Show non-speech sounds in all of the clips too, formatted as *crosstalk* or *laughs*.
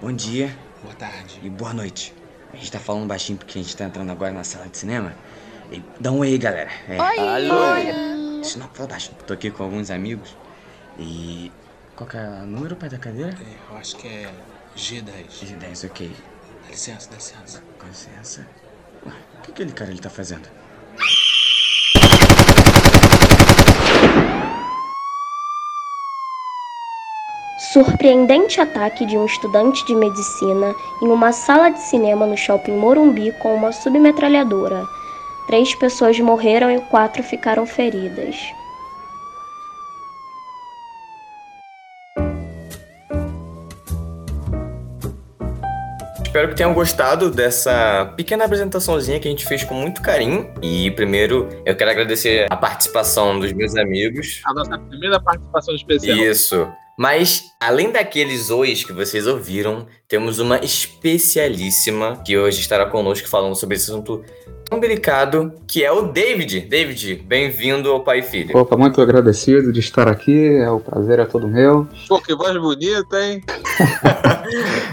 Bom dia Boa tarde. e boa noite. A gente tá falando baixinho porque a gente tá entrando agora na sala de cinema. E dá um oi galera. É, Oi! Deixa eu não falar baixo. Tô aqui com alguns amigos e. Qual que é o número, pai da cadeira? É, eu acho que é G10. 10, ok. Dá licença, dá licença. Com licença. Ué, o que aquele cara ele tá fazendo? Surpreendente ataque de um estudante de medicina em uma sala de cinema no shopping Morumbi com uma submetralhadora. Três pessoas morreram e quatro ficaram feridas. Espero que tenham gostado dessa pequena apresentaçãozinha que a gente fez com muito carinho. E primeiro eu quero agradecer a participação dos meus amigos. A nossa primeira participação especial. Isso. Mas, além daqueles ois que vocês ouviram, temos uma especialíssima que hoje estará conosco falando sobre esse assunto tão delicado, que é o David. David, bem-vindo ao Pai e Filho. Opa, muito agradecido de estar aqui, é o prazer é todo meu. Pô, que voz bonita, hein?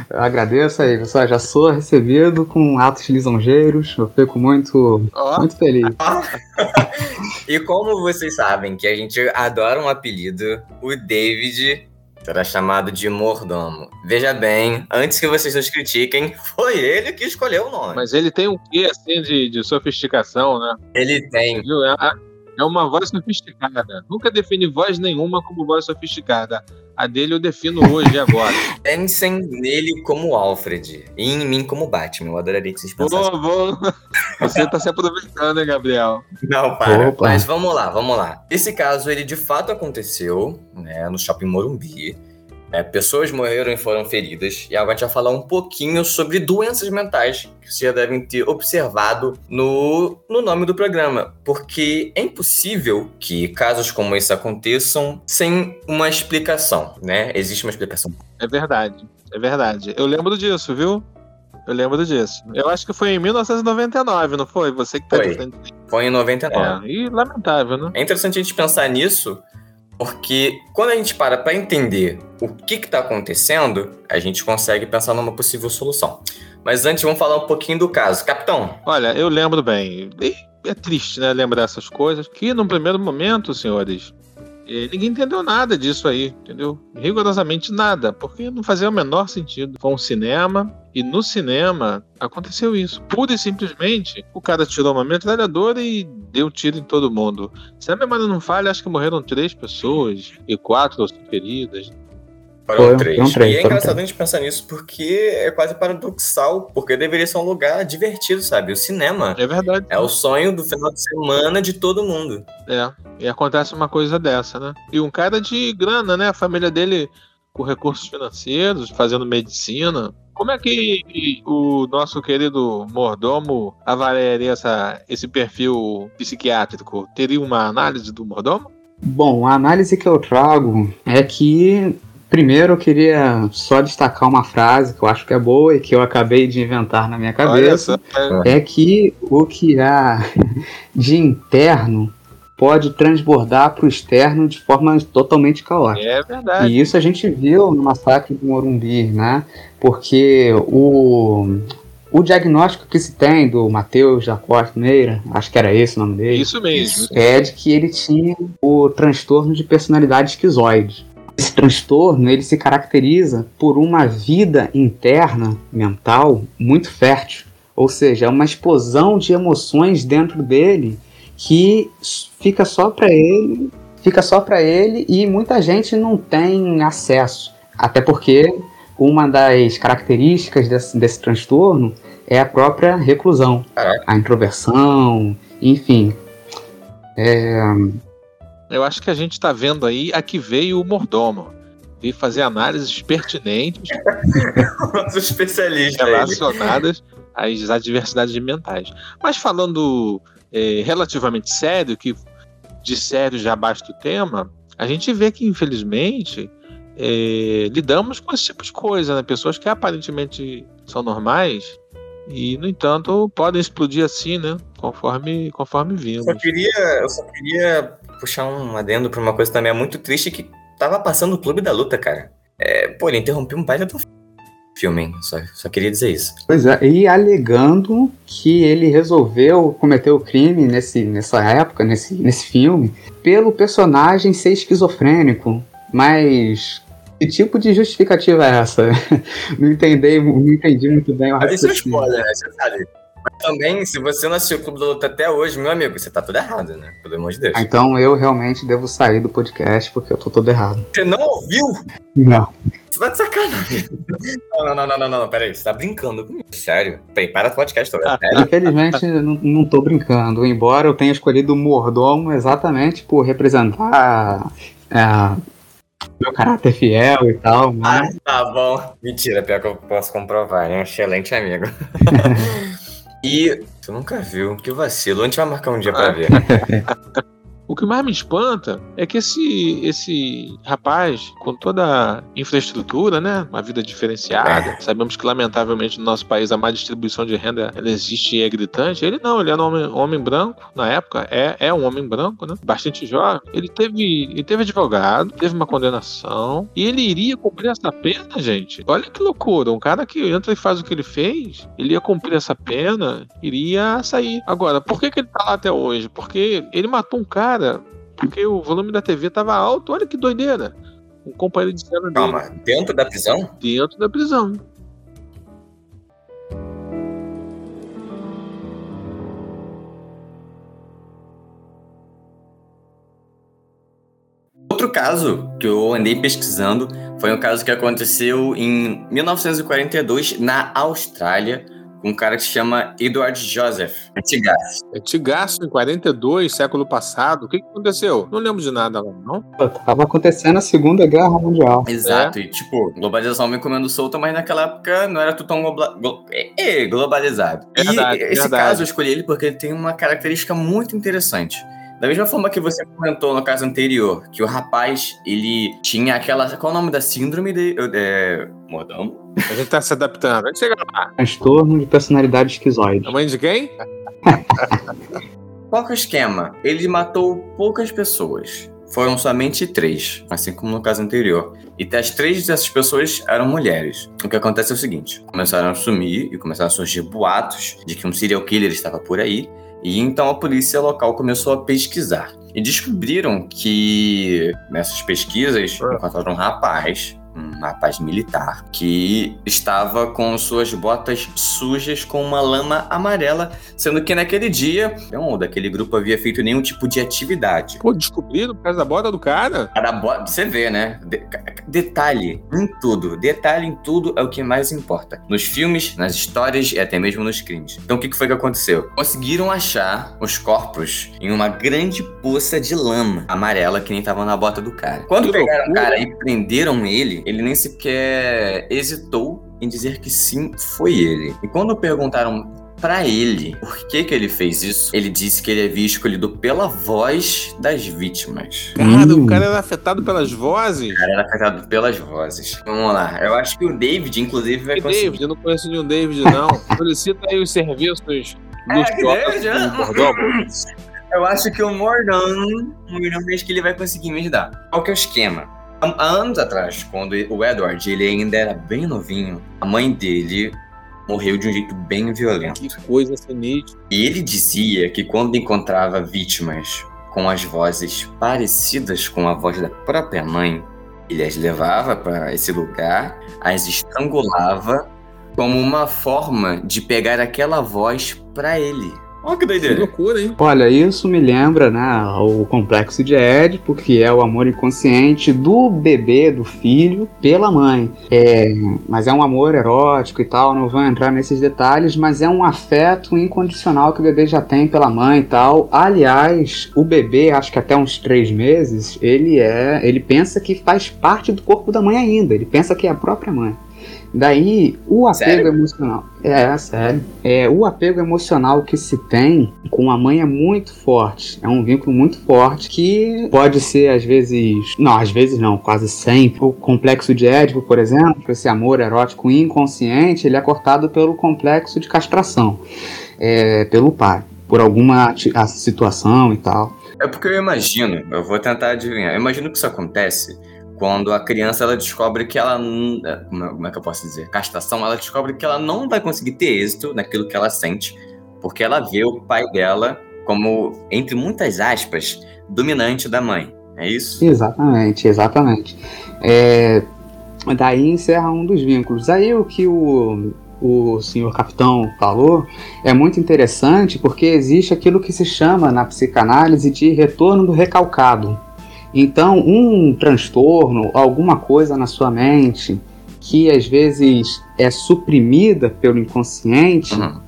Eu *laughs* agradeço aí, pessoal, já sou recebido com atos lisonjeiros, eu fico muito, Ó, muito feliz. *laughs* E como vocês sabem que a gente adora um apelido, o David será chamado de Mordomo. Veja bem, antes que vocês nos critiquem, *laughs* foi ele que escolheu o nome. mas ele tem um quê, assim, de, de sofisticação, né? Ele tem. Viu? É, é uma voz sofisticada. Nunca defini voz nenhuma como voz sofisticada. A dele eu defino hoje e agora. *laughs* Pensem nele como Alfred e em mim como Batman. Eu adoraria que vocês pensassem. Vou, vou. Você tá se aproveitando, hein, Gabriel? Não, para. Opa. Mas vamos lá, vamos lá. Esse caso, ele de fato aconteceu, né, no Shopping Morumbi. É, pessoas morreram e foram feridas. E agora a gente vai falar um pouquinho sobre doenças mentais que vocês já devem ter observado no, no nome do programa. Porque é impossível que casos como esse aconteçam sem uma explicação, né? Existe uma explicação. É verdade. É verdade. Eu lembro disso, viu? Eu lembro disso. Eu acho que foi em 1999, não foi? Você que tá Foi. Foi em 99. É, e lamentável, né? É interessante a gente pensar nisso, porque quando a gente para para entender o que está acontecendo, a gente consegue pensar numa possível solução. Mas antes, vamos falar um pouquinho do caso. Capitão, Olha, eu lembro bem. É triste, né, lembrar essas coisas. Que num primeiro momento, senhores, eh, ninguém entendeu nada disso aí, entendeu? Rigorosamente nada, porque não fazia o menor sentido. Foi um cinema e no cinema aconteceu isso. Pura e simplesmente, o cara tirou uma metralhadora e deu tiro em todo mundo. Se a memória não falha, acho que morreram três pessoas e quatro ou três, e é engraçado três. a gente pensar nisso porque é quase paradoxal, porque deveria ser um lugar divertido, sabe? O cinema É verdade. é o sonho do final de semana de todo mundo. É, e acontece uma coisa dessa, né? E um cara de grana, né? A família dele com recursos financeiros, fazendo medicina. Como é que o nosso querido mordomo avaliaria essa, esse perfil psiquiátrico? Teria uma análise do mordomo? Bom, a análise que eu trago é que, primeiro, eu queria só destacar uma frase que eu acho que é boa e que eu acabei de inventar na minha Olha cabeça. só, é, é que o que há de interno pode transbordar para o externo de forma totalmente caótica. é verdade. E isso a gente viu no massacre do Morumbi, né? Porque o, o diagnóstico que se tem do Matheus da Costa Meira, acho que era esse o nome dele, Isso mesmo. é de que ele tinha o transtorno de personalidade esquizoide. Transtorno ele se caracteriza por uma vida interna mental muito fértil, ou seja, é uma explosão de emoções dentro dele que fica só para ele, fica só para ele e muita gente não tem acesso, até porque uma das características desse, desse transtorno é a própria reclusão, a introversão, enfim. É, Eu acho que a gente tá vendo aí a que veio o mordomo. Veio fazer análises pertinentes *laughs* Nosso especialista. ele. relacionadas às adversidades mentais. Mas falando eh, relativamente sério, que de sério já basta o tema, a gente vê que, infelizmente, eh, lidamos com esse tipo de coisa, né? Pessoas que aparentemente são normais e, no entanto, podem explodir assim, né? Conforme, conforme Eu vimos. só queria, eu só queria puxar um adendo pra uma coisa também é muito triste que tava passando o Clube da Luta, cara. É, pô, ele interrompeu um baita do filme, hein? Só, só queria dizer isso. Pois é, e alegando que ele resolveu cometer o crime nesse, nessa época, nesse, nesse filme, pelo personagem ser esquizofrênico. Mas que tipo de justificativa é essa? *laughs* não, entendi, não entendi muito bem o Mas isso é raciocínio. spoiler, né? Você sabe. Mas também, se você não assistiu o Clube da Luta até hoje, meu amigo, você tá tudo errado, né? Pelo amor de Deus. Ah, Então eu realmente devo sair do podcast porque eu tô todo errado. Você não ouviu? Não. Você tá de sacanagem. Não, não, não, não, não, não, peraí. Você tá brincando comigo. Sério? Peraí, para o podcast sério? Infelizmente, não, não tô brincando. Embora eu tenha escolhido o mordomo exatamente por representar é, meu caráter fiel e tal, Ah, mas tá bom. Mentira, pior que eu posso comprovar. É um excelente amigo. *laughs* e tu nunca viu. Que vacilo. A gente vai marcar um dia pra ver. *laughs* O que mais me espanta é que esse, esse rapaz, com toda a infraestrutura, né? Uma vida diferenciada. Sabemos que, lamentavelmente, no nosso país a má distribuição de renda ela existe e é gritante. Ele não, ele era um homem, homem branco, na época, é, é um homem branco, né? Bastante jovem. Ele teve, ele teve advogado, teve uma condenação, e ele iria cumprir essa pena, gente. Olha que loucura. Um cara que entra e faz o que ele fez, ele ia cumprir essa pena, iria sair. Agora, por que, que ele tá lá até hoje? Porque ele matou um cara porque o volume da TV tava alto. Olha que doideira. Um companheiro de cena dele Calma, dentro da prisão? dentro da prisão. Outro caso que eu andei pesquisando foi um caso que aconteceu em 1942 na Austrália um cara que se chama Edward Joseph Antigas. Antigaço, em 42, século passado. O que, que aconteceu? Não lembro de nada lá, não. tava acontecendo a Segunda Guerra Mundial. Exato, e tipo, globalização vem comendo solta, mas naquela época não era tudo tão globla- glo- é, é, globalizado. Verdade, e esse verdade. caso eu escolhi ele porque ele tem uma característica muito interessante. Da mesma forma que você comentou no caso anterior, que o rapaz, ele tinha aquela. Qual é o nome da síndrome de. É, mordomo? A gente tá se adaptando. A gente chega lá. Transtorno de personalidade esquizoide. A mãe de quem? *laughs* Qual que é o esquema? Ele matou poucas pessoas. Foram somente três, assim como no caso anterior. E as três dessas pessoas eram mulheres. O que acontece é o seguinte: começaram a sumir e começaram a surgir boatos de que um serial killer estava por aí. E então a polícia local começou a pesquisar. E descobriram que nessas pesquisas encontraram um rapaz, um rapaz militar, que estava com suas botas sujas com uma lama amarela Sendo que naquele dia, não, daquele grupo havia feito nenhum tipo de atividade. Pô, descobriram por causa da bota do cara? Bo- Você vê, né? De- detalhe em tudo. Detalhe em tudo é o que mais importa. Nos filmes, nas histórias e até mesmo nos crimes. Então o que foi que aconteceu? Conseguiram achar os corpos em uma grande poça de lama amarela que nem tava na bota do cara. Quando Que pegaram o cara e prenderam ele, ele nem sequer hesitou em dizer que sim, foi ele. E quando perguntaram pra ele por que que ele fez isso, ele disse que ele havia escolhido pela voz das vítimas. Cara, Hum. o cara era afetado pelas vozes. O cara era afetado pelas vozes. Vamos lá. Eu acho que o David, inclusive, vai Que conseguir. David, eu não conheço nenhum David, não. *laughs* Solicita aí os serviços dos É, shoppers David. Eu acho que o Mordão, o Mordão acho que ele vai conseguir me ajudar. Qual que é o esquema? Há anos atrás, quando o Edward ele ainda era bem novinho, a mãe dele morreu de um jeito bem violento. Que coisa sinistra. E ele dizia que quando encontrava vítimas com as vozes parecidas com a voz da própria mãe, ele as levava para esse lugar, as estrangulava como uma forma de pegar aquela voz para ele. Olha que Que doideira. loucura, hein? Olha, isso me lembra, né, o complexo de Édipo, que é o amor inconsciente do bebê, do filho, pela mãe. É, mas é um amor erótico e tal, não vou entrar nesses detalhes, mas é um afeto incondicional que o bebê já tem pela mãe e tal. Aliás, o bebê, acho que até uns três meses, ele é, ele pensa que faz parte do corpo da mãe ainda. Ele pensa que é a própria mãe. Daí, o apego Sério? emocional. É, sério. É, o apego emocional que se tem com a mãe é muito forte. É um vínculo muito forte que pode ser, às vezes. Não, às vezes não, quase sempre. O complexo de Édipo, por exemplo, esse amor erótico inconsciente, ele é cortado pelo complexo de castração. É, pelo pai. Por alguma situação e tal. É porque eu imagino, eu vou tentar adivinhar. Eu imagino que isso acontece quando a criança ela descobre que ela é, é- como é que eu posso dizer castração ela descobre que ela não vai conseguir ter êxito naquilo que ela sente porque ela vê o pai dela como entre muitas aspas dominante da mãe é isso Exatamente, exatamente. É, daí encerra um dos vínculos. Aí o que o, o senhor capitão falou é muito interessante porque existe aquilo que se chama na psicanálise de retorno do recalcado. Então, um transtorno, alguma coisa na sua mente que às vezes é suprimida pelo inconsciente, Uhum.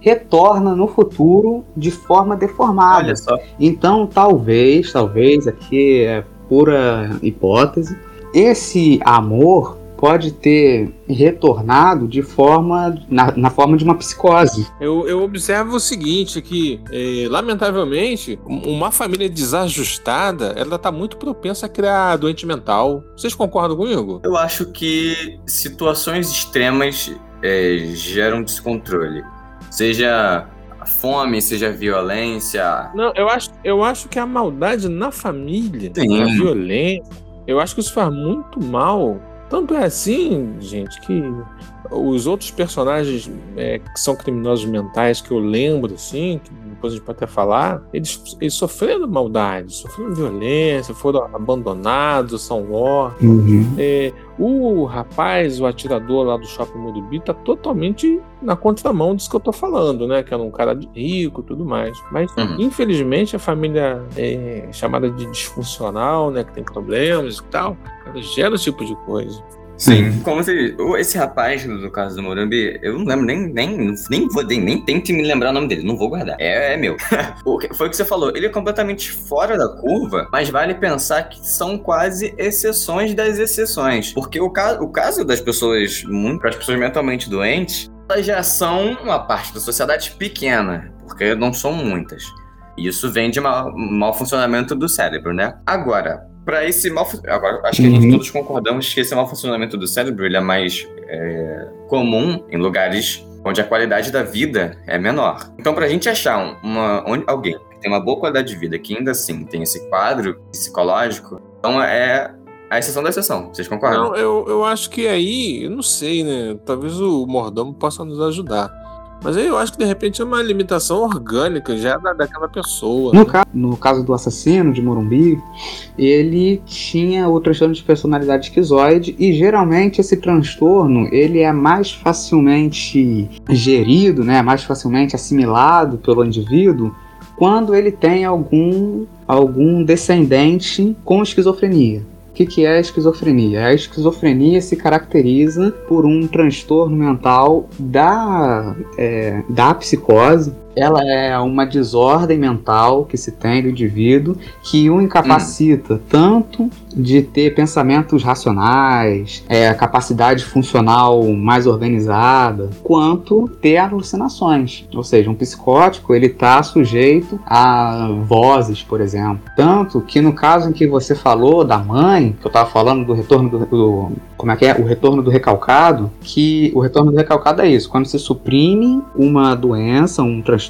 retorna no futuro de forma deformada. Então, talvez, talvez, aqui é pura hipótese, esse amor pode ter retornado de forma na, na forma de uma psicose. Eu, eu observo o seguinte, que, eh, lamentavelmente, um- uma família desajustada, ela está muito propensa a criar doente mental. Vocês concordam comigo? eu acho que situações extremas é, geram descontrole seja a fome seja a violência Não, eu acho, eu acho que a maldade na família, Sim. a violência, eu acho que isso faz muito mal. Tanto é assim, gente, que os outros personagens é, que são criminosos mentais que eu lembro, assim, que depois a gente pode até falar, eles, eles sofreram maldade, sofreram violência, foram abandonados, são órfãos. É, o rapaz, o atirador lá do Shopping Morumbi, tá totalmente na contramão disso que eu tô falando, né? Que era um cara de- rico e tudo mais. Mas, Uhum. infelizmente, a família é chamada de disfuncional, né? Que tem problemas e tal, ela gera esse tipo de coisa. Sim. Como você, o- esse rapaz do caso do Morumbi, eu não lembro nem, nem, nem vou nem, nem tente me lembrar o nome dele, não vou guardar. É, é meu. *laughs* O que- Foi o que você falou, ele é completamente fora da curva, mas vale pensar que são quase exceções das exceções. Porque o, ca o caso das pessoas, muito, as pessoas mentalmente doentes, elas já são uma parte da sociedade pequena, porque não são muitas. E Isso vem de mau, mau funcionamento do cérebro, né? Agora, para esse agora acho que a gente Uhum. todos concordamos que esse mau funcionamento do cérebro ele é mais é, comum em lugares onde a qualidade da vida é menor. Então, para a gente achar um- uma, onde- alguém que tem uma boa qualidade de vida, que ainda assim tem esse quadro psicológico, então é a exceção da exceção. Vocês concordam? Não, eu, eu acho que aí, eu não sei, né? Talvez o mordomo possa nos ajudar. Mas aí eu acho que de repente é uma limitação orgânica já da, daquela pessoa. No, né? ca no caso do assassino de Morumbi, ele tinha o transtorno de personalidade esquizoide e geralmente esse transtorno ele é mais facilmente gerido, né, mais facilmente assimilado pelo indivíduo quando ele tem algum algum descendente com esquizofrenia. Que, que é a esquizofrenia? A esquizofrenia se caracteriza por um transtorno mental da, é, da psicose ela é uma desordem mental que se tem do indivíduo que o incapacita tanto de ter pensamentos racionais, é, capacidade funcional mais organizada, quanto ter alucinações. Ou seja, um psicótico ele está sujeito a vozes, por exemplo. Tanto que no caso em que você falou da mãe, que eu estava falando do retorno do, do como é que é? O retorno do recalcado, que o retorno do recalcado é isso, quando se suprime uma doença, um transtorno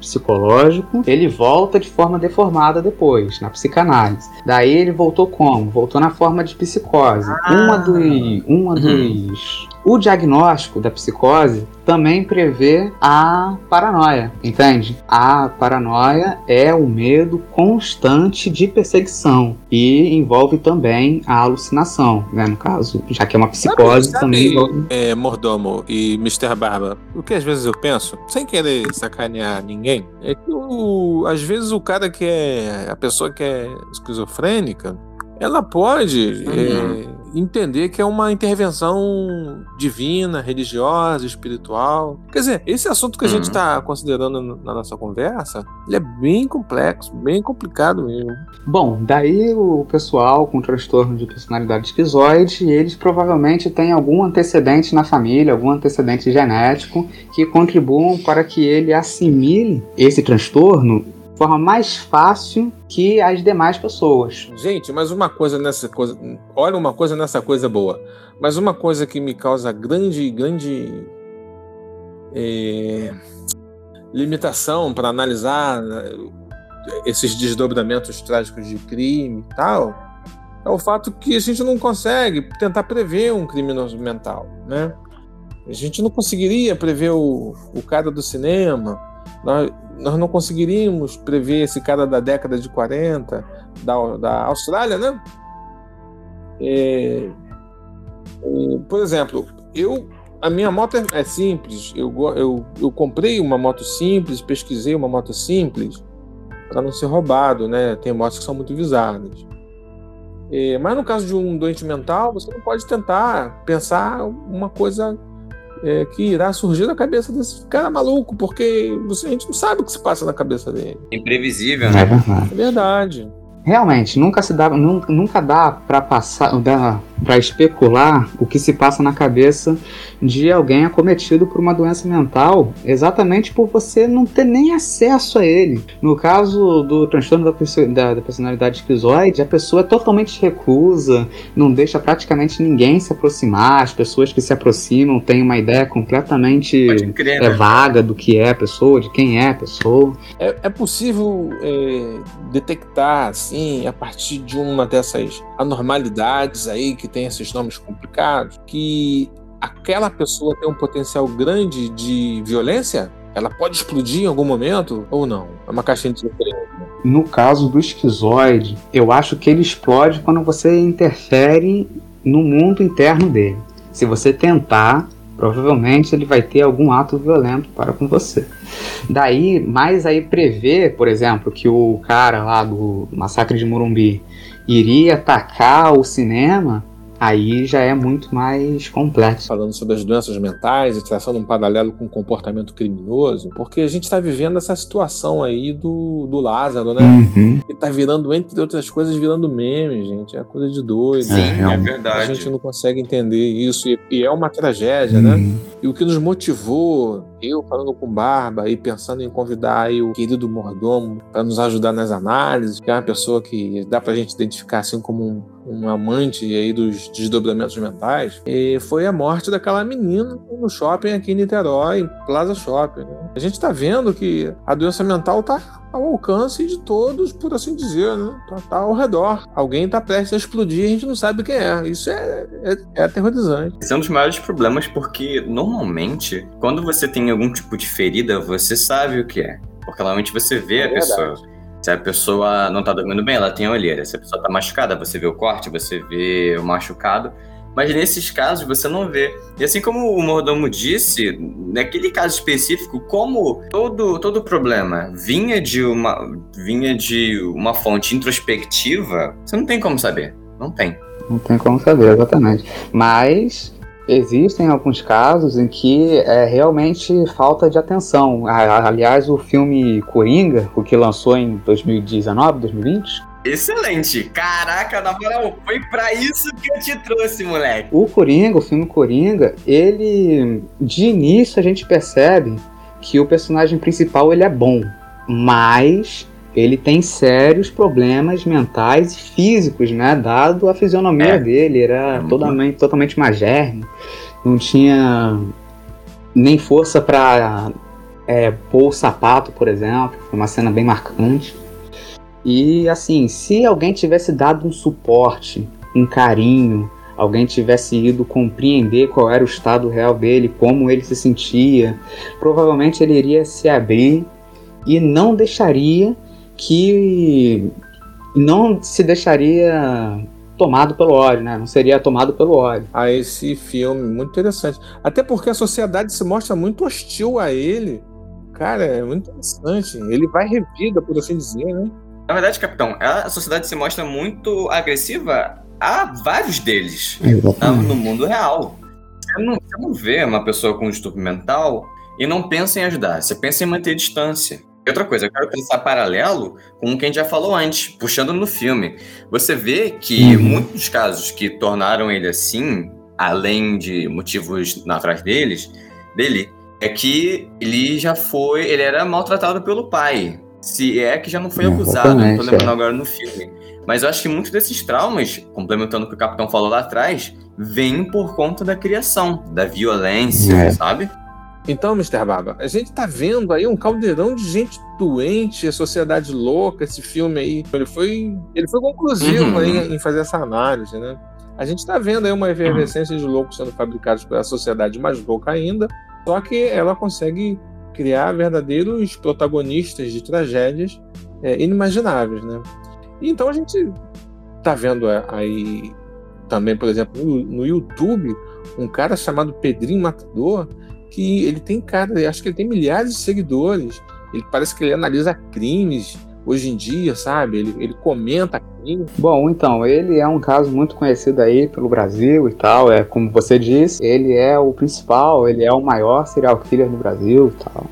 psicológico, ele volta de forma deformada depois, na psicanálise. Daí ele voltou como? Voltou na forma de psicose. Uma dos. Uma dos o diagnóstico da psicose também prevê a paranoia, entende? A paranoia é o medo constante de perseguição e envolve também a alucinação, né? No caso, já que é uma psicose, Sabe- também sabe, envolve. é, Mordomo e Mr. Barba, o que às vezes eu penso, sem querer sacanear ninguém, é que o- às vezes o cara que é. a pessoa que é esquizofrênica, ela pode Uhum. é, entender que é uma intervenção divina, religiosa, espiritual. Quer dizer, esse assunto que a gente Uhum. está considerando na nossa conversa, ele é bem complexo, bem complicado mesmo. Bom, daí o pessoal com transtorno de personalidade esquizoide, eles provavelmente têm algum antecedente na família, algum antecedente genético que contribuam para que ele assimile esse transtorno forma mais fácil que as demais pessoas. Gente, mas uma coisa nessa coisa. Olha uma coisa nessa coisa boa. Mas uma coisa que me causa grande, grande é, limitação para analisar né, esses desdobramentos trágicos de crime e tal, é o fato que a gente não consegue tentar prever um criminoso mental, né? A gente não conseguiria prever o, o cara do cinema, nós, nós não conseguiríamos prever esse cara da década de 40, da, da Austrália, né? É, é, por exemplo, eu a minha moto é, é simples. Eu, eu, eu comprei uma moto simples, pesquisei uma moto simples para não ser roubado, né? Tem motos que são muito visadas. É, mas no caso de um doente mental, você não pode tentar pensar uma coisa é, que irá surgir da cabeça desse cara maluco, porque você, a gente não sabe o que se passa na cabeça dele. Imprevisível, né? É verdade. É verdade. Realmente, nunca se dá, nunca, nunca dá para passar, para especular o que se passa na cabeça de alguém acometido por uma doença mental, exatamente por você não ter nem acesso a ele. No caso do transtorno da, da, da personalidade esquizoide, a pessoa totalmente recusa, não deixa praticamente ninguém se aproximar, as pessoas que se aproximam têm uma ideia completamente crer, é, né? vaga do que é a pessoa, de quem é a pessoa. É, é possível é, detectar, assim, a partir de uma dessas anormalidades aí que tem esses nomes complicados, que aquela pessoa tem um potencial grande de violência? Ela pode explodir em algum momento ou não? É uma caixinha de surpresa. No caso do esquizoide, eu acho que ele explode quando você interfere no mundo interno dele. Se você tentar, provavelmente ele vai ter algum ato violento para com você. Daí, mais aí prever, por exemplo, que o cara lá do massacre de Morumbi iria atacar o cinema, aí já é muito mais complexo. Falando sobre as doenças mentais e traçando um paralelo com o comportamento criminoso, porque a gente está vivendo essa situação aí do, do Lázaro, né? Uhum. Que tá virando, entre outras coisas, virando meme, gente. É coisa de doido. Sim, É, é, realmente. A verdade. gente não consegue entender isso e, e é uma tragédia, né? Uhum. E o que nos motivou, eu falando com Barba e pensando em convidar aí o querido mordomo para nos ajudar nas análises, que é uma pessoa que dá pra gente identificar assim como um, um amante aí dos desdobramentos mentais, e foi a morte daquela menina no shopping aqui em Niterói, em Plaza Shopping. né? A gente tá vendo que a doença mental tá ao alcance de todos, por assim dizer, né? Tá, tá ao redor. Alguém tá prestes a explodir e a gente não sabe quem é. Isso é, é, é aterrorizante. Esse é um dos maiores problemas porque, normalmente, quando você tem algum tipo de ferida, você sabe o que é. Porque normalmente você vê É a pessoa. Se a pessoa não tá dormindo bem, ela tem a olheira. Se a pessoa tá machucada, você vê o corte, você vê o machucado. Mas nesses casos você não vê. E assim como o mordomo disse, naquele caso específico, como todo todo problema vinha de uma vinha de uma fonte introspectiva, você não tem como saber. Não tem. Não tem como saber, exatamente. Mas existem alguns casos em que é realmente falta de atenção. Aliás, o filme Coringa, o que lançou em 2019, 2020, Excelente! Caraca, na moral, foi pra isso que eu te trouxe, moleque. o Coringa, o filme Coringa, ele de início a gente percebe que o personagem principal ele é bom, mas ele tem sérios problemas mentais e físicos, né? Dado a fisionomia É. dele, era Uhum. totalmente, totalmente magérrimo, não tinha nem força para pôr o sapato, por exemplo, foi uma cena bem marcante. E assim, se alguém tivesse dado um suporte, um carinho, alguém tivesse ido compreender qual era o estado real dele, como ele se sentia, provavelmente ele iria se abrir e não deixaria que não se deixaria tomado pelo ódio, né? Não seria tomado pelo ódio. a esse filme. Muito interessante. Até porque a sociedade se mostra muito hostil a ele. Cara, é muito interessante. Ele vai revida, por assim dizer, né? Na verdade, capitão, a sociedade se mostra muito agressiva a vários deles tá? Exatamente. no mundo real. Você não, você não vê uma pessoa com distúrbio mental e não pensa em ajudar, você pensa em manter distância. E outra coisa, eu quero pensar paralelo com o que a gente já falou antes, puxando no filme. Você vê que Uhum. muitos casos que tornaram ele assim, além de motivos atrás deles, dele, é que ele já foi, ele era maltratado pelo pai. Se é que já não foi acusado, não tô lembrando é. agora no filme. Mas eu acho que muitos desses traumas, complementando o que o capitão falou lá atrás, vêm por conta da criação, da violência, É. sabe? Então, Mr. Baba, a gente tá vendo aí um caldeirão de gente doente, a sociedade louca, esse filme aí. Ele foi, ele foi conclusivo Uhum. aí em fazer essa análise, né? A gente tá vendo aí uma efervescência de loucos sendo fabricados pela sociedade mais louca ainda, só que ela consegue criar verdadeiros protagonistas de tragédias é, inimagináveis, né? Então a gente tá vendo é, aí também, por exemplo, no, no YouTube, um cara chamado Pedrinho Matador, que ele tem cara, acho que ele tem milhares de seguidores. Ele parece que ele analisa crimes hoje em dia, sabe? Ele, ele comenta. Bom, então, ele é um caso muito conhecido aí pelo Brasil e tal. É como você disse, ele é o principal, ele é o maior serial killer do Brasil e tal.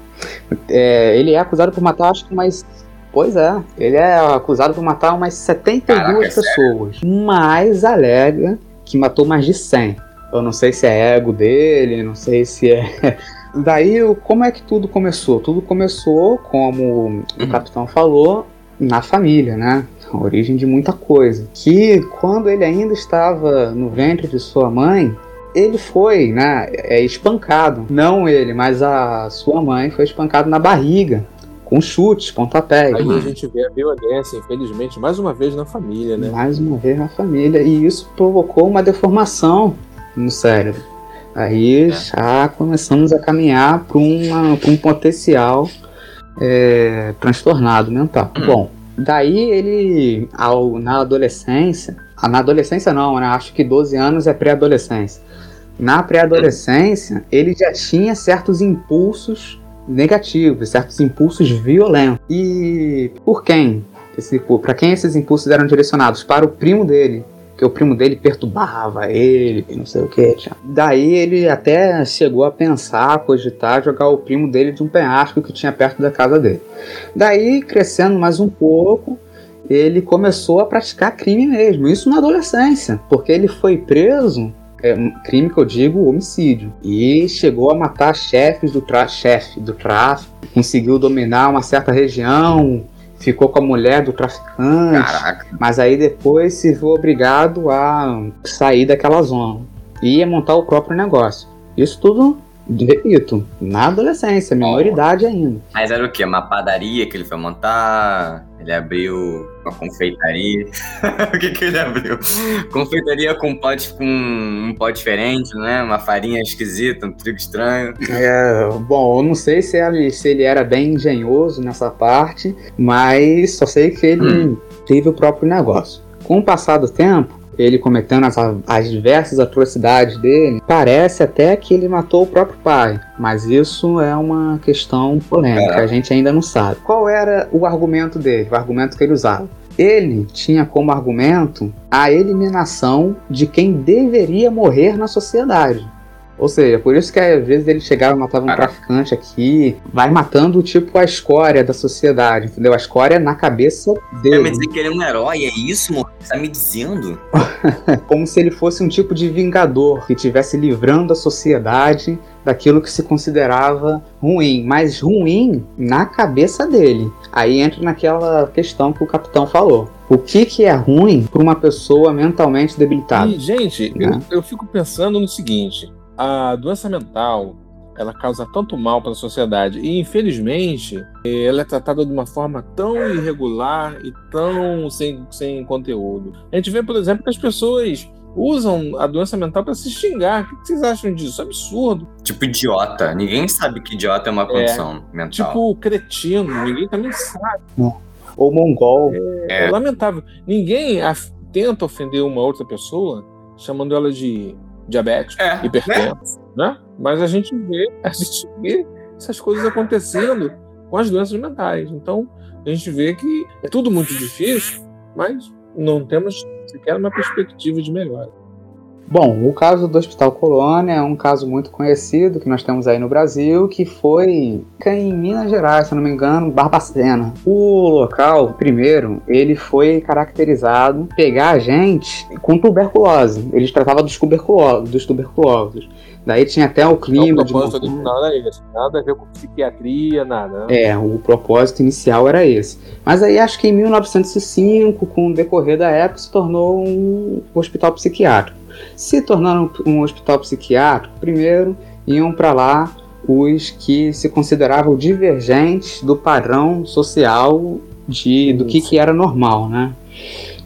É, ele é acusado por matar, acho que mais. Pois é, ele é acusado por matar umas 72 Caraca, é pessoas. Mas alega que matou mais de 100. Eu não sei se é ego dele, não sei se é. Daí, como é que tudo começou? Tudo começou, como o capitão falou, na família, né? A origem de muita coisa. Que quando ele ainda estava no ventre de sua mãe, ele foi, né, é, espancado. Não ele, mas a sua mãe foi espancado na barriga, com chutes, pontapés. Aí a gente vê a violência, infelizmente, mais uma vez na família, né? Mais uma vez na família. E isso provocou uma deformação no cérebro. Aí já começamos a caminhar para um potencial é, transtornado mental. Hum. Bom, daí ele, ao, na adolescência, ah, na adolescência não, né? Acho que 12 anos é pré-adolescência. Na pré-adolescência, ele já tinha certos impulsos negativos, certos impulsos violentos. E por quem? Para quem esses impulsos eram direcionados? Para o primo dele, que o primo dele perturbava ele, não sei o que. Daí ele até chegou a pensar, a cogitar jogar o primo dele de um penhasco que tinha perto da casa dele. Daí, crescendo mais um pouco, ele começou a praticar crime mesmo, isso na adolescência, porque ele foi preso, é, um crime que eu digo homicídio, e chegou a matar chefes do tra chefe do tráfico, conseguiu dominar uma certa região, ficou com a mulher do traficante, Caraca. mas aí depois se viu obrigado a sair daquela zona e ia montar o próprio negócio. Isso tudo, repito, na adolescência, minoridade ainda. Mas era o quê? Uma padaria que ele foi montar? Ele abriu uma confeitaria? *laughs* o que que ele abriu? Confeitaria com pote com um pó diferente, né? Uma farinha esquisita, um trigo estranho. É, bom, eu não sei se ele, se ele era bem engenhoso nessa parte, mas só sei que ele teve o próprio negócio. Com o passar do tempo, ele cometendo as, as diversas atrocidades dele, parece até que ele matou o próprio pai. Mas isso é uma questão polêmica, Caraca. a gente ainda não sabe. Qual era o argumento dele, o argumento que ele usava? Ele tinha como argumento a eliminação de quem deveria morrer na sociedade. Ou seja, por isso que às vezes ele chegava e matava um Caraca. traficante aqui, vai matando tipo a escória da sociedade, entendeu? A escória na cabeça Quer dele. me dizer que ele é um herói? É isso, mano? Você tá me dizendo? *laughs* como se ele fosse um tipo de vingador que estivesse livrando a sociedade daquilo que se considerava ruim, mas ruim na cabeça dele. Aí entra naquela questão que o capitão falou. O que, que é ruim para uma pessoa mentalmente debilitada? E, gente, Né? eu, eu fico pensando no seguinte: a doença mental ela causa tanto mal para a sociedade e, infelizmente, ela é tratada de uma forma tão irregular e tão sem, sem conteúdo. A gente vê, por exemplo, que as pessoas usam a doença mental para se xingar. O que vocês acham disso? É absurdo. Tipo idiota. Ninguém sabe que idiota é uma condição mental. Tipo, cretino. Ninguém também sabe. Ou mongol. É, É. lamentável. Ninguém tenta ofender uma outra pessoa chamando ela de diabético, É, hipertenso, né? Mas a gente vê, a gente vê essas coisas acontecendo com as doenças mentais. Então, a gente vê que é tudo muito difícil, mas não temos sequer uma perspectiva de melhora. Bom, o caso do Hospital Colônia é um caso muito conhecido que nós temos aí no Brasil, que foi em Minas Gerais, se não me engano, Barbacena. O local, primeiro, ele foi caracterizado pegar a gente com tuberculose. Eles tratavam dos, tuberculo dos tuberculosos. Daí tinha até o Então, clima o de era esse. Nada a ver com psiquiatria, nada. né? É, o propósito inicial era esse. Mas aí acho que em 1905, com o decorrer da época, se tornou um hospital psiquiátrico. Se tornando um hospital psiquiátrico, primeiro iam para lá os que se consideravam divergentes do padrão social de, do que, que era normal, né?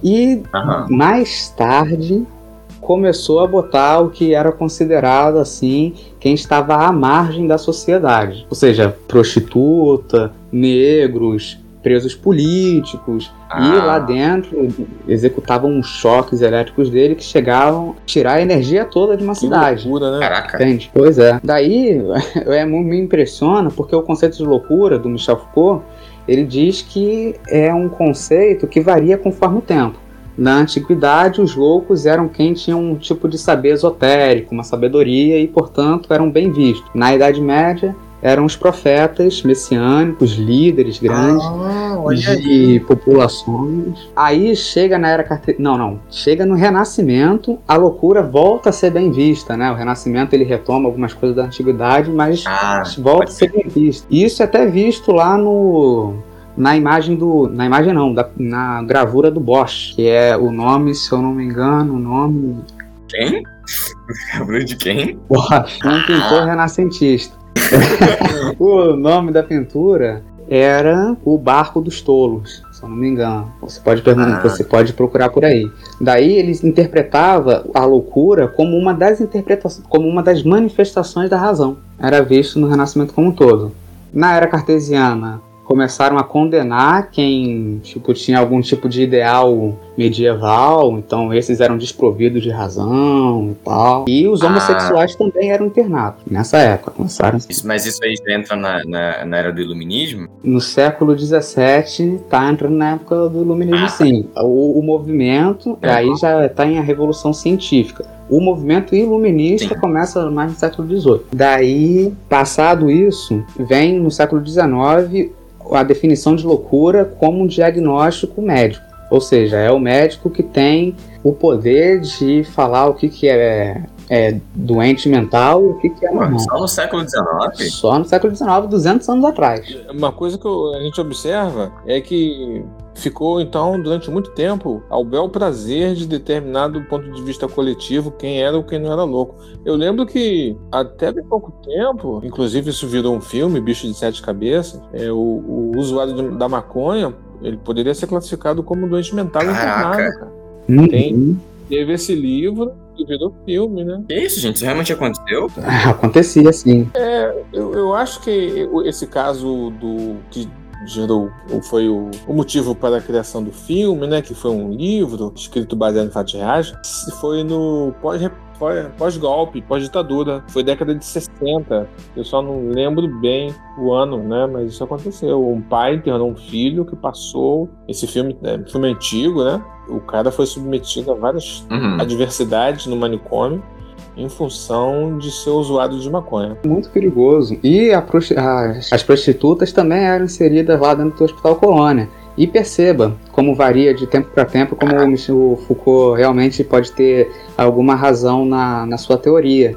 E Aham. mais tarde começou a botar o que era considerado assim quem estava à margem da sociedade, ou seja, prostituta, negros, presos políticos e Ah. lá dentro executavam uns choques elétricos dele que chegavam a tirar a energia toda de uma Que cidade. loucura, né? Caraca. Entende? Pois é. Daí *laughs* é, me impressiona porque o conceito de loucura do Michel Foucault ele diz que é um conceito que varia conforme o tempo. Na antiguidade, os loucos eram quem tinha um tipo de saber esotérico, uma sabedoria e, portanto, eram bem vistos. Na Idade Média, eram os profetas messiânicos, líderes grandes Ah, de populações. Aí chega na era carte... não, não, chega no Renascimento, a loucura volta a ser bem vista, né? O Renascimento ele retoma algumas coisas da antiguidade, mas Ah, volta a ser bem visto. E isso é até visto lá no na imagem do, na imagem não, da- na gravura do Bosch, que é o nome, se eu não me engano, o nome quem? *laughs* Lembrou de quem? Bosch, um Ah. pintor renascentista. *laughs* o nome da pintura era o Barco dos Tolos, se eu não me engano. Você pode perguntar, Ah. você pode procurar por aí. Daí ele interpretava a loucura como uma das interpretações, como uma das manifestações da razão. Era visto no Renascimento como um todo. Na era cartesiana, começaram a condenar quem tipo, tinha algum tipo de ideal medieval, então esses eram desprovidos de razão e tal. E os Ah. homossexuais também eram internados nessa época. Começaram Isso- mas isso aí já entra na, na, na era do iluminismo? no século XVII, tá entrando na época do iluminismo Ah. sim. O, o movimento, É. aí já tá em a revolução científica. O movimento iluminista Sim. começa mais no século XVIII. Daí, passado isso, vem no século XIX a definição de loucura como um diagnóstico médico. Ou seja, é o médico que tem o poder de falar o que, que é, é doente mental e o que, que é normal. só no século XIX? Só no século XIX, 200 anos atrás. Uma coisa que a gente observa é que ficou, então, durante muito tempo, ao bel prazer de determinado ponto de vista coletivo quem era ou quem não era louco. Eu lembro que, até bem pouco tempo, inclusive isso virou um filme, Bicho de Sete Cabeças, é, o, o usuário de- da maconha, ele poderia ser classificado como doente mental Caraca. internado, cara. Uhum. Tem. Teve esse livro e virou filme, né? Que isso, gente? Isso realmente aconteceu? *laughs* Acontecia assim. Eu, eu acho que esse caso do que gerou ou foi o, o motivo para a criação do filme, né, que foi um livro escrito baseado em fatos reais, foi no pós pós- pós-golpe, pós-ditadura, foi década de 60. Eu só não lembro bem o ano, né, mas isso aconteceu. Um pai internou um filho que passou esse filme, é, filme antigo, né? O cara foi submetido a várias Uhum. adversidades no manicômio em função de ser usuário de maconha. Muito perigoso. E prosti- as, as prostitutas também eram inseridas lá dentro do Hospital Colônia. E perceba como varia de tempo para tempo, como o Foucault realmente pode ter alguma razão na, na sua teoria.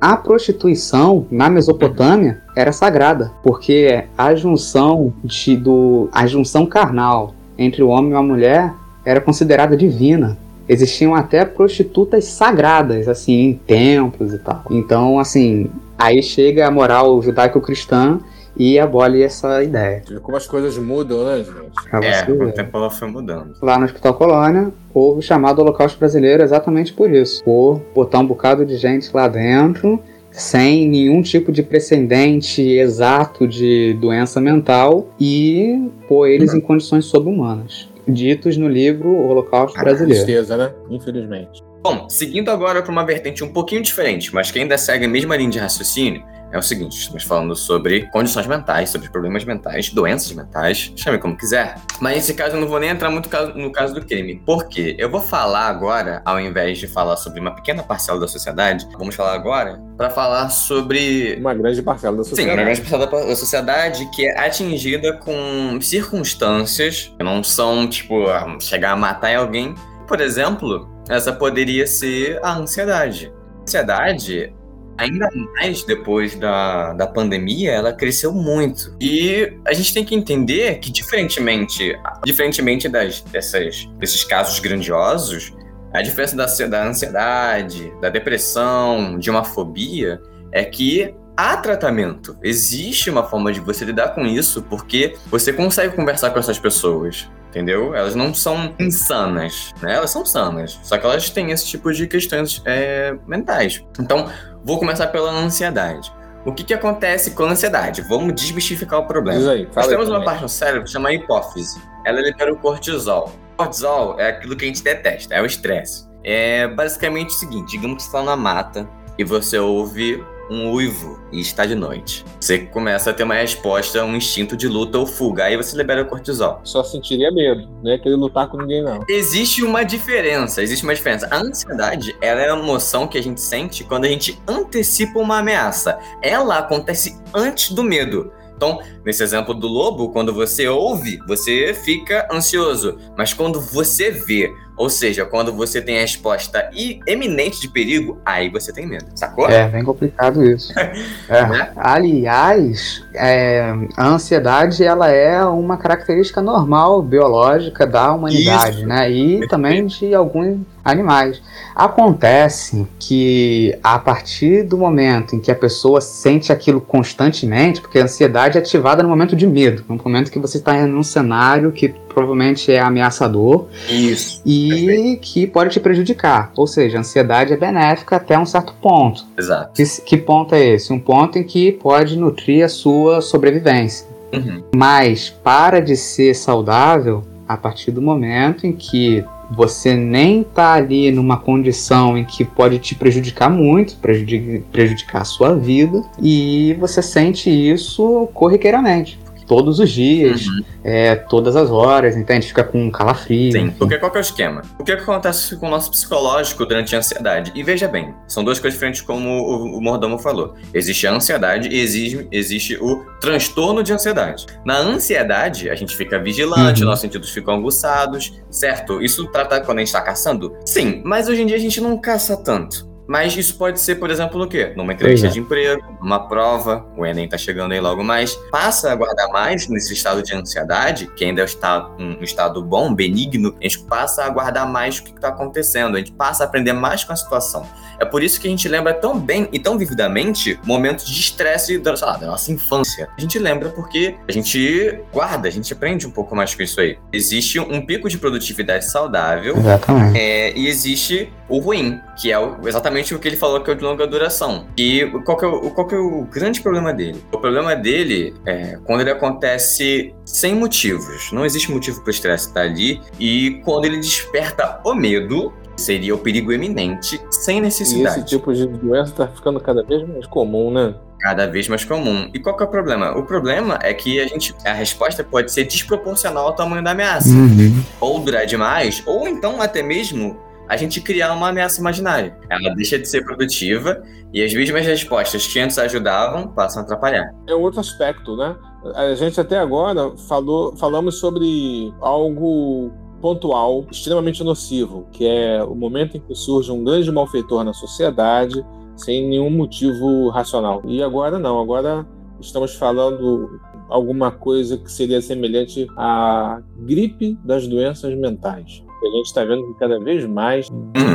A prostituição na Mesopotâmia era sagrada, porque a junção de, do, a junção carnal entre o homem e a mulher era considerada divina. Existiam até prostitutas sagradas, assim, em templos e tal. Então, assim, aí chega a moral judaico-cristã e abole essa ideia. Como as coisas mudam, né, gente? Pra É, com o tempo ela foi mudando. Lá no Hospital Colônia, houve o chamado Holocausto Brasileiro exatamente por isso. Por botar um bocado de gente lá dentro, sem nenhum tipo de precedente exato de doença mental e pôr eles em condições sobre-humanas. Ditos no livro O Holocausto Brasileiro. Tristeza, né? Infelizmente. Bom, seguindo agora para uma vertente um pouquinho diferente, mas que ainda segue a mesma linha de raciocínio, é o seguinte: estamos falando sobre condições mentais, sobre problemas mentais, doenças mentais, chame como quiser. Mas nesse caso eu não vou nem entrar muito no caso do crime. Por quê? Eu vou falar agora, ao invés de falar sobre uma pequena parcela da sociedade, vamos falar agora para falar sobre Uma grande parcela da Sim, sociedade. uma grande parcela da da sociedade que é atingida com circunstâncias que não são, tipo, chegar a matar alguém. Por exemplo, essa poderia ser a ansiedade. A ansiedade, ainda mais depois da, da pandemia, ela cresceu muito. E a gente tem que entender que, diferentemente, diferentemente das, dessas, desses casos grandiosos, a diferença da, da ansiedade, da depressão, de uma fobia, é que há tratamento. Existe uma forma de você lidar com isso, porque você consegue conversar com essas pessoas. Entendeu? Elas não são insanas, né? Elas são sanas. Só que elas têm esse tipo de questões é, mentais. Então, vou começar pela ansiedade. O que, que acontece com a ansiedade? Vamos desmistificar o problema. Diz aí, Nós fala aí temos uma parte no cérebro que chama hipófise. Ela libera o cortisol. O cortisol é aquilo que a gente detesta, é o estresse. É basicamente o seguinte: digamos que você está na mata e você ouve um uivo e está de noite. Você começa a ter uma resposta, um instinto de luta ou fuga. Aí você libera o cortisol. Só sentiria medo, não é querer lutar com ninguém, não. Existe uma diferença, existe uma diferença. A ansiedade, ela é uma emoção que a gente sente quando a gente antecipa uma ameaça. Ela acontece antes do medo. Então, nesse exemplo do lobo, quando você ouve, você fica ansioso. Mas quando você vê, ou seja, quando você tem a resposta eminente de perigo, aí você tem medo. Sacou? É, bem complicado isso. *laughs* É. Né? Aliás, é, a ansiedade ela é uma característica normal, biológica da humanidade, Isso. né? E também de alguns animais. Acontece que a partir do momento em que a pessoa sente aquilo constantemente, porque a ansiedade é ativada no momento de medo, no momento que você está em um cenário que provavelmente é ameaçador Isso. e que pode te prejudicar. Ou seja, a ansiedade é benéfica até um certo ponto. Exato. Que, que ponto é esse? Um ponto em que pode nutrir a sua sobrevivência. Uhum. Mas para de ser saudável a partir do momento em que você nem tá ali numa condição em que pode te prejudicar muito, prejudicar, a sua vida, e você sente isso corriqueiramente. Todos os dias, Uhum. é, todas as horas, entende? Fica com um calafrio. Sim, enfim. porque qual que é o esquema? O que, que acontece com o nosso psicológico durante a ansiedade? E veja bem, são duas coisas diferentes como o, o Mordomo falou. Existe a ansiedade e existe, existe o transtorno de ansiedade. Na ansiedade, a gente fica vigilante, Uhum. nossos sentidos ficam aguçados, certo? Isso trata quando a gente tá caçando? Sim, mas hoje em dia a gente não caça tanto. Mas isso pode ser, por exemplo, no quê? Numa entrevista é. de emprego, numa prova, o Enem tá chegando aí logo mais. Passa a guardar mais nesse estado de ansiedade, que ainda está um estado bom, benigno, a gente passa a guardar mais o que está acontecendo, a gente passa a aprender mais com a situação. É por isso que a gente lembra tão bem e tão vividamente momentos de estresse da, lá, da nossa infância. A gente lembra porque a gente guarda, a gente aprende um pouco mais com isso aí. Existe um pico de produtividade saudável Exatamente. é, e existe o ruim, que é o- exatamente o que ele falou que é o de longa duração. E qual que é o, qual que é o grande problema dele? O problema dele é quando ele acontece sem motivos. Não existe motivo para o estresse estar ali. E quando ele desperta o medo, seria o perigo eminente, sem E esse necessidade. tipo de doença tá ficando cada vez mais comum, né? Cada vez mais comum. E qual que é o problema? O problema é que a gente. A resposta pode ser desproporcional ao tamanho da ameaça. Uhum. ou durar demais, ou então até mesmo a gente criar uma ameaça imaginária. Ela deixa de ser produtiva e as mesmas respostas que antes ajudavam passam a atrapalhar. É outro aspecto, né? A gente até agora falou, falamos sobre algo pontual, extremamente nocivo, que é o momento em que surge um grande malfeitor na sociedade sem nenhum motivo racional. E agora não, agora estamos falando alguma coisa que seria semelhante à gripe das doenças mentais. A gente está vendo que cada vez mais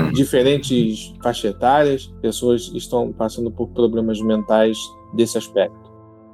Hum, diferentes faixas etárias, pessoas estão passando por problemas mentais desse aspecto.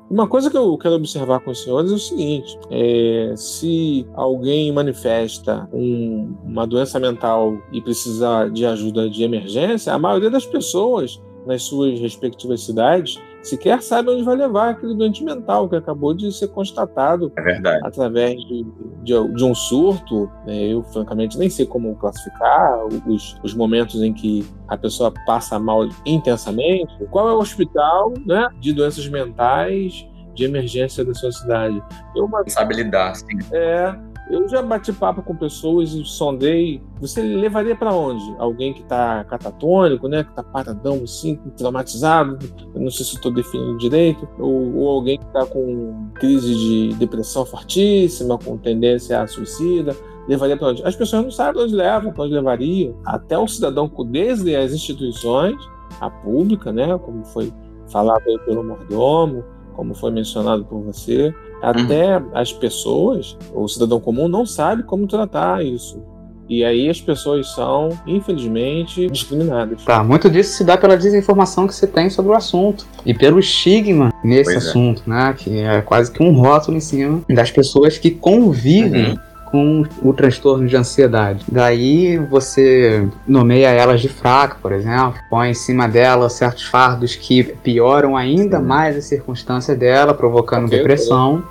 Uma coisa que eu quero observar com os senhores é o seguinte: é, se alguém manifesta um- uma doença mental e precisar de ajuda de emergência, a maioria das pessoas nas suas respectivas cidades sequer sabe onde vai levar aquele doente mental que acabou de ser constatado é através de, de- de um surto, né, eu francamente nem sei como classificar os, os momentos em que a pessoa passa mal intensamente. Qual é o hospital né, de doenças mentais de emergência da sua cidade? Eu, uma, Sabe lidar, sim. é, eu já bati papo com pessoas e sondei. Você levaria para onde? Alguém que está catatônico, né? Que está paradão, assim, traumatizado. Eu não sei se estou definindo direito. Ou, ou alguém que está com crise de depressão fortíssima, com tendência a suicida. Levaria para onde? As pessoas não sabem pra onde levam, para onde levariam. Até um cidadão, desde as instituições, a pública, né? Como foi falado aí pelo mordomo, como foi mencionado por você, até as pessoas, o cidadão comum, não sabe como tratar isso. E aí as pessoas são, infelizmente, discriminadas. Tá, muito disso se dá pela desinformação que se tem sobre o assunto e pelo estigma nesse Pois é. assunto, né? Que é quase que um rótulo em cima das pessoas que convivem Uhum. Com o transtorno de ansiedade. Daí você nomeia elas de fraca, por exemplo, põe em cima dela certos fardos que pioram ainda mais a circunstância dela, provocando Ok, depressão.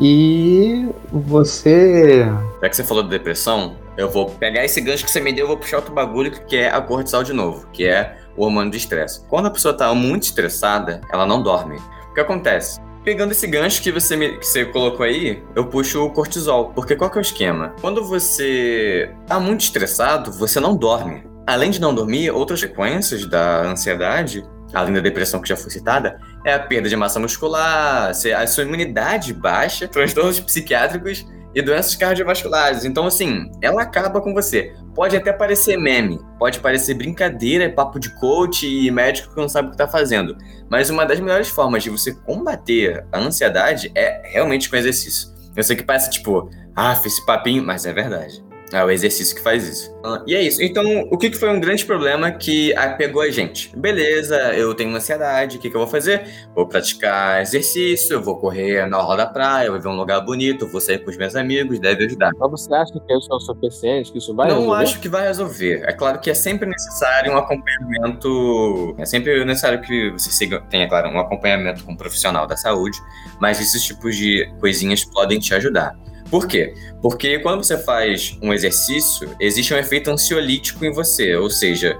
E você Já que você falou de depressão, eu vou pegar esse gancho que você me deu e vou puxar outro bagulho que é a cortisol de novo, que é o hormônio do estresse. Quando a pessoa tá muito estressada, ela não dorme. O que acontece? Pegando esse gancho que você, me- que você colocou aí, eu puxo o cortisol. Porque qual que é o esquema? Quando você tá muito estressado, você não dorme. Além de não dormir, outras consequências da ansiedade, além da depressão que já foi citada, é a perda de massa muscular, a sua imunidade baixa, transtornos psiquiátricos e doenças cardiovasculares. Então, assim, ela acaba com você. Pode até parecer meme, pode parecer brincadeira, papo de coach e médico que não sabe o que tá fazendo. Mas uma das melhores formas de você combater a ansiedade é realmente com exercício. Eu sei que parece tipo, ah, esse papinho, mas é verdade. É o exercício que faz isso. Ah, E é isso. Então, o que que foi um grande problema que pegou a gente? Beleza, eu tenho ansiedade, o que, que eu vou fazer? Vou praticar exercício, eu vou correr na orla da praia, vou ver um lugar bonito, vou sair com os meus amigos, deve ajudar. Mas você acha que isso é o suficiente, que isso vai não resolver? acho que vai resolver. É claro que é sempre necessário um acompanhamento. É sempre necessário que você siga, tenha, claro, um acompanhamento com um profissional da saúde, mas esses tipos de coisinhas podem te ajudar. Por quê? Porque quando você faz um exercício, existe um efeito ansiolítico em você, ou seja,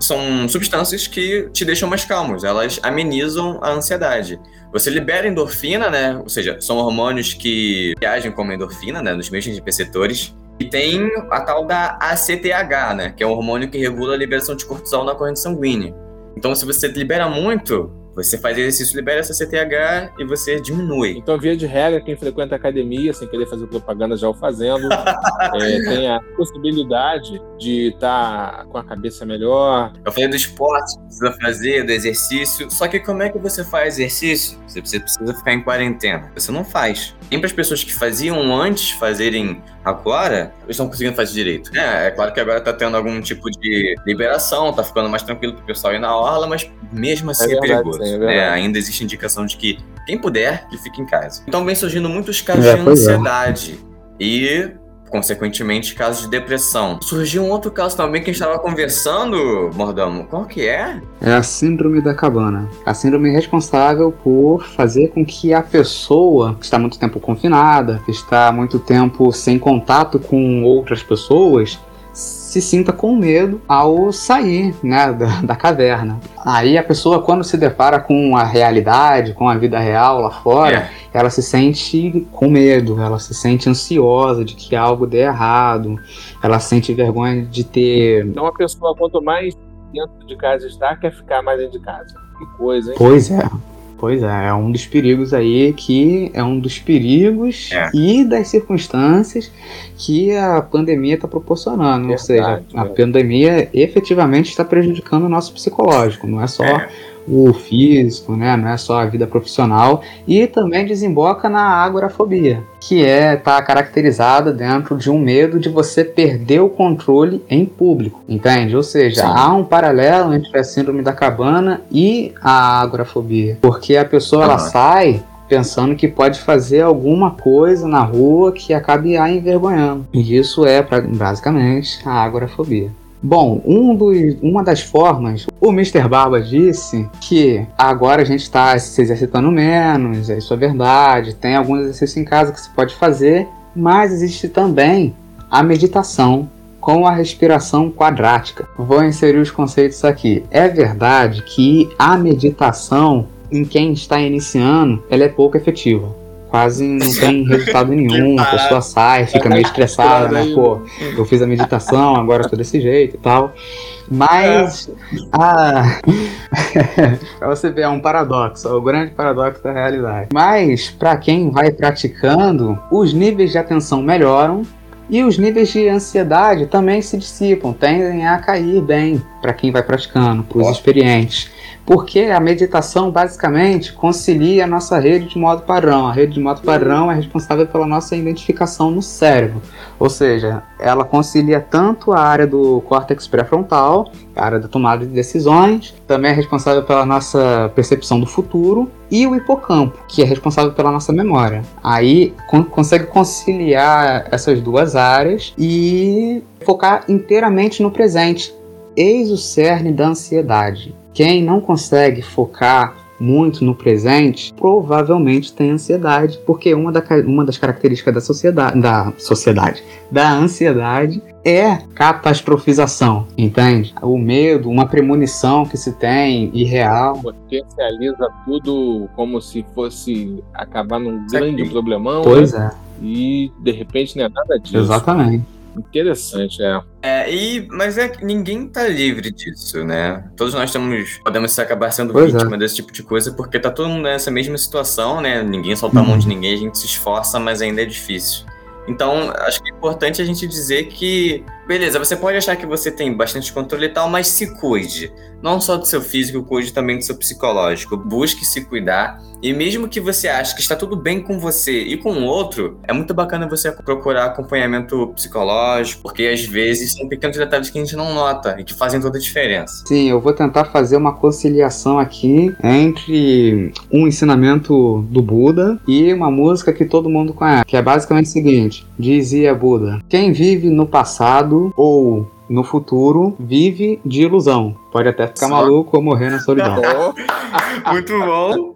são substâncias que te deixam mais calmos, elas amenizam a ansiedade. Você libera endorfina, né? Ou seja, são hormônios que agem como endorfina, né? Nos mesmos receptores. E tem a tal da ACTH, né? Que é um hormônio que regula a liberação de cortisol na corrente sanguínea. Então, se você libera muito, você faz exercício, libera essa CTH e você diminui. Então, via de regra, quem frequenta academia, sem querer fazer propaganda, já o fazendo, *laughs* é, tem a possibilidade de estar com a cabeça melhor. Eu falei do esporte que precisa fazer, do exercício. Só que como é que você faz exercício? Você você precisa ficar em quarentena. Você não faz. Nem para as pessoas que faziam antes fazerem agora, eles estão conseguindo fazer direito. É, é claro que agora tá tendo algum tipo de liberação, tá ficando mais tranquilo pro pessoal ir na orla, mas mesmo assim é, verdade, perigoso. sim, é né? Ainda existe indicação de que quem puder, que fique em casa. Então vem surgindo muitos casos É, de é. ansiedade. E consequentemente, casos de depressão. Surgiu um outro caso também que a gente estava conversando, Mordamo. Qual que é? É a síndrome da cabana. A síndrome responsável por fazer com que a pessoa que está muito tempo confinada, que está muito tempo sem contato com outras pessoas, se sinta com medo ao sair né, da, da caverna. Aí a pessoa, quando se depara com a realidade, com a vida real lá fora, É. ela se sente com medo, ela se sente ansiosa de que algo dê errado, ela sente vergonha de ter Então, a pessoa, quanto mais dentro de casa está, quer ficar mais dentro de casa. Que coisa, hein? Pois é. Pois é, é um dos perigos aí que é um dos perigos É. e das circunstâncias que a pandemia está proporcionando. Ou Verdade, seja, a verdade. pandemia efetivamente está prejudicando o nosso psicológico, não é só É. o físico, né? Não é só a vida profissional e também desemboca na agorafobia, que é tá caracterizada dentro de um medo de você perder o controle em público, entende? Ou seja, Sim. há um paralelo entre a síndrome da cabana e a agorafobia, porque a pessoa ela sai pensando que pode fazer alguma coisa na rua que acabe a envergonhando. E isso é basicamente a agorafobia. Bom, um dos- uma das formas, o Mr. Barba disse que agora a gente está se exercitando menos, isso é verdade, tem alguns exercícios em casa que se pode fazer, mas existe também a meditação com a respiração quadrática. Vou inserir os conceitos aqui. É verdade que a meditação em quem está iniciando, ela é pouco efetiva. Quase não *laughs* tem resultado nenhum, a pessoa sai, fica meio estressada, né? Pô, eu fiz a meditação, agora tô desse jeito e tal. Mas, ah, *laughs* pra você ver, é um paradoxo, é o grande paradoxo da realidade. Mas, pra quem vai praticando, os níveis de atenção melhoram e os níveis de ansiedade também se dissipam, tendem a cair bem para quem vai praticando, para os Ó. experientes. Porque a meditação basicamente concilia a nossa rede de modo padrão. A rede de modo padrão é responsável pela nossa identificação no cérebro. Ou seja, ela concilia tanto a área do córtex pré-frontal, a área da tomada de decisões, também é responsável pela nossa percepção do futuro, e o hipocampo, que é responsável pela nossa memória. Aí con consegue conciliar essas duas áreas e focar inteiramente no presente. Eis o cerne da ansiedade. Quem não consegue focar muito no presente, provavelmente tem ansiedade, porque uma, da, uma das características da sociedade, da sociedade, da ansiedade é catastrofização, entende? O medo, uma premonição que se tem irreal. Potencializa tudo como se fosse acabar num grande problemão. Pois né? é. E de repente não é nada disso. Exatamente. Interessante, é. É, e, mas é que ninguém tá livre disso, né? Todos nós temos, podemos acabar sendo Pois é. vítima desse tipo de coisa, porque tá todo mundo nessa mesma situação, né? Ninguém solta a mão Uhum. de ninguém, a gente se esforça, mas ainda é difícil. Então, acho que é importante a gente dizer que, beleza, você pode achar que você tem bastante controle e tal, mas se cuide. Não só do seu físico, cuide também do seu psicológico. Busque se cuidar. E mesmo que você ache que está tudo bem com você e com o outro, é muito bacana você procurar acompanhamento psicológico, porque às vezes são pequenos detalhes que a gente não nota e que fazem toda a diferença. Sim, eu vou tentar fazer uma conciliação aqui entre um ensinamento do Buda e uma música que todo mundo conhece, que é basicamente o seguinte: dizia Buda, quem vive no passado ou no futuro vive de ilusão. Pode até ficar Só- maluco ou morrer na solidão. *laughs* Muito bom.